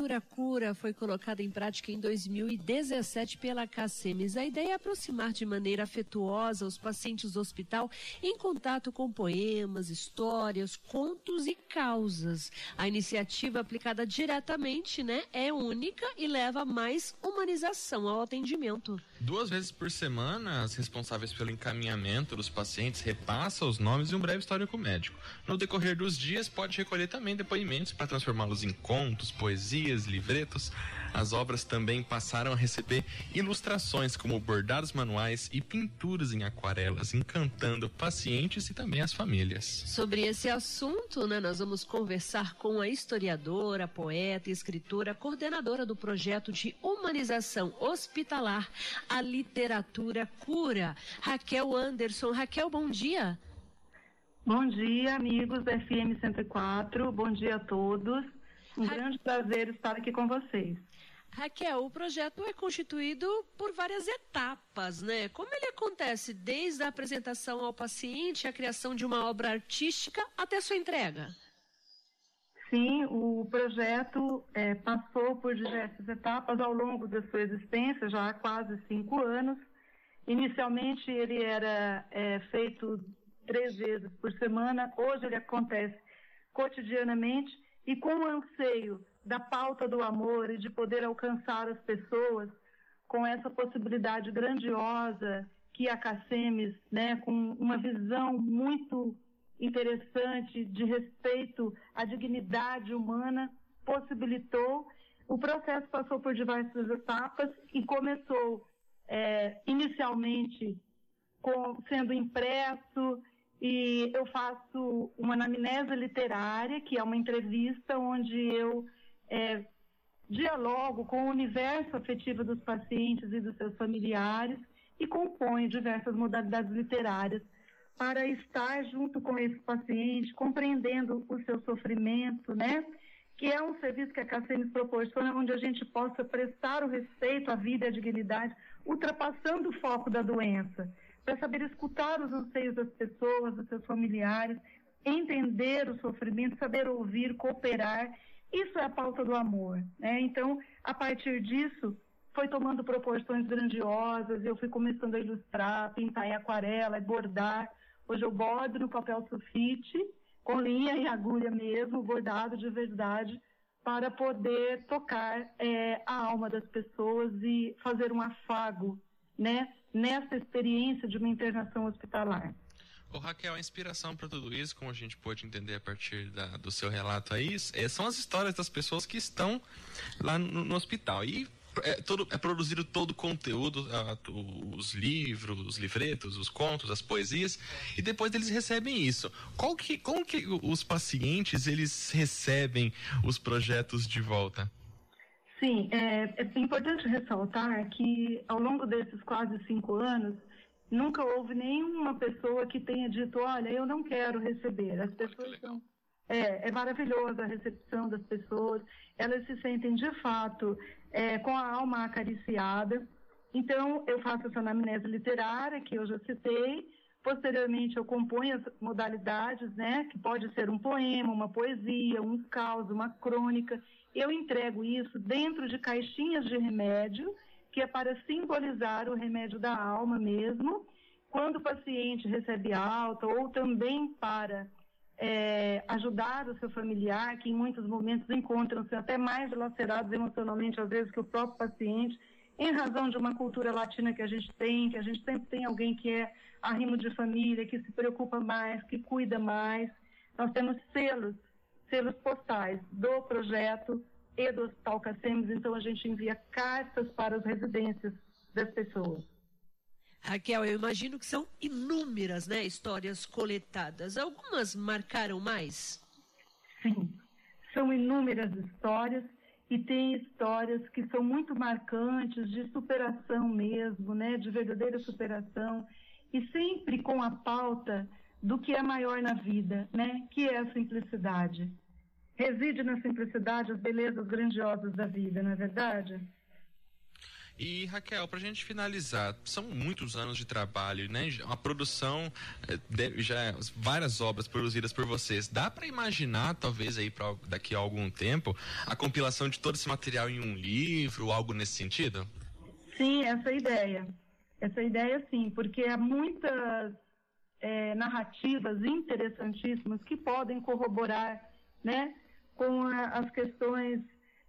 Literatura cura foi colocada em prática em 2017 pela CACEMES. A ideia é aproximar de maneira afetuosa os pacientes do hospital em contato com poemas, histórias, contos e causas. A iniciativa aplicada diretamente né, é única e leva mais humanização ao atendimento. Duas vezes por semana, as responsáveis pelo encaminhamento dos pacientes repassam os nomes e um breve histórico médico. No decorrer dos dias, pode recolher também depoimentos para transformá-los em contos, poesias, livretos. As obras também passaram a receber ilustrações como bordados manuais e pinturas em aquarelas, encantando pacientes e também as famílias. Sobre esse assunto, né, nós vamos conversar com a historiadora, poeta e escritora, coordenadora do projeto de humanização hospitalar, a literatura cura, Raquel Anderson. Raquel, bom dia. Bom dia, amigos da FM 104. Bom dia a todos. Um Ra... grande prazer estar aqui com vocês. Raquel, o projeto é constituído por várias etapas, né? Como ele acontece desde a apresentação ao paciente, a criação de uma obra artística até sua entrega? Sim, o projeto é, passou por diversas etapas ao longo da sua existência, já há quase cinco anos. Inicialmente ele era é, feito três vezes por semana, hoje ele acontece cotidianamente e com o anseio da pauta do amor e de poder alcançar as pessoas com essa possibilidade grandiosa que a Cacemes, né, com uma visão muito interessante de respeito à dignidade humana possibilitou. O processo passou por diversas etapas e começou é, inicialmente com, sendo impresso e eu faço uma anamnese literária, que é uma entrevista onde eu é, dialogo com o universo afetivo dos pacientes e dos seus familiares e componho diversas modalidades literárias para estar junto com esse paciente, compreendendo o seu sofrimento, né? Que é um serviço que a KCM proporciona, onde a gente possa prestar o respeito à vida e à dignidade, ultrapassando o foco da doença, para saber escutar os anseios das pessoas, dos seus familiares, entender o sofrimento, saber ouvir, cooperar. Isso é a pauta do amor, né? Então, a partir disso, foi tomando proporções grandiosas, eu fui começando a ilustrar, pintar em aquarela, bordar, Hoje eu bordo no papel sulfite, com linha e agulha mesmo, bordado de verdade, para poder tocar é, a alma das pessoas e fazer um afago, né, nessa experiência de uma internação hospitalar. Ô Raquel, a inspiração para tudo isso, como a gente pode entender a partir da, do seu relato aí, é, são as histórias das pessoas que estão lá no, no hospital. E é, todo, é produzido todo o conteúdo, os livros, os livretos, os contos, as poesias, e depois eles recebem isso. Qual que, como que os pacientes eles recebem os projetos de volta? Sim, é, é importante ressaltar que ao longo desses quase cinco anos, nunca houve nenhuma pessoa que tenha dito, olha, eu não quero receber. As pessoas são é, é maravilhosa a recepção das pessoas, elas se sentem de fato é, com a alma acariciada. Então, eu faço essa anamnese literária, que eu já citei. Posteriormente, eu componho as modalidades, né, que pode ser um poema, uma poesia, um caos, uma crônica. Eu entrego isso dentro de caixinhas de remédio, que é para simbolizar o remédio da alma mesmo. Quando o paciente recebe alta, ou também para é, ajudar o seu familiar, que em muitos momentos encontram-se até mais lacerados emocionalmente, às vezes, que o próprio paciente, em razão de uma cultura latina que a gente tem, que a gente sempre tem alguém que é arrimo de família, que se preocupa mais, que cuida mais. Nós temos selos, selos postais do projeto e do Hospital Cacemes, então a gente envia cartas para as residências das pessoas. Raquel, eu imagino que são inúmeras né, histórias coletadas. Algumas marcaram mais? Sim, são inúmeras histórias e tem histórias que são muito marcantes de superação mesmo, né, de verdadeira superação e sempre com a pauta do que é maior na vida, né, que é a simplicidade. Reside na simplicidade as belezas grandiosas da vida, não é verdade? E Raquel, para a gente finalizar, são muitos anos de trabalho, né? A produção, eh, já várias obras produzidas por vocês. Dá para imaginar, talvez aí para daqui a algum tempo, a compilação de todo esse material em um livro, algo nesse sentido? Sim, essa é a ideia. Essa é a ideia, sim, porque há muitas é, narrativas interessantíssimas que podem corroborar, né, com a, as questões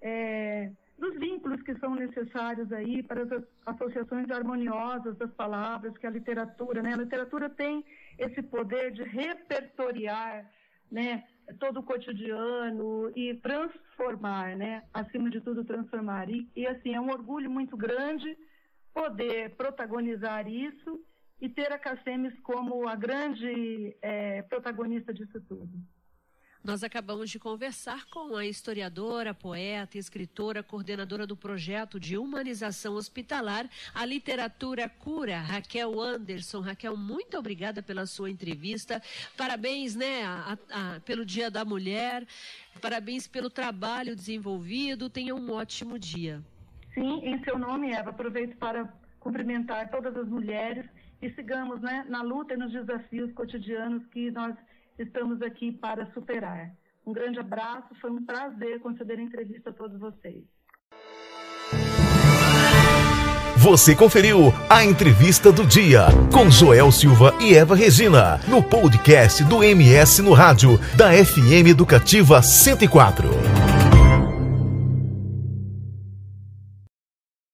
é, dos vínculos que são necessários aí para as associações harmoniosas das palavras que a literatura, né? A literatura tem esse poder de repertoriar, né? Todo o cotidiano e transformar, né? Acima de tudo, transformar. E, e assim, é um orgulho muito grande poder protagonizar isso e ter a Cassemes como a grande é, protagonista disso tudo. Nós acabamos de conversar com a historiadora, poeta, escritora, coordenadora do projeto de humanização hospitalar, a literatura cura, Raquel Anderson. Raquel, muito obrigada pela sua entrevista. Parabéns, né, a, a, pelo Dia da Mulher. Parabéns pelo trabalho desenvolvido. Tenha um ótimo dia. Sim, em seu nome, Eva, aproveito para cumprimentar todas as mulheres e sigamos né, na luta e nos desafios cotidianos que nós estamos aqui para superar. Um grande abraço, foi um prazer conceder a entrevista a todos vocês. Você conferiu a entrevista do dia com Joel Silva e Eva Regina no podcast do MS no rádio da FM Educativa 104.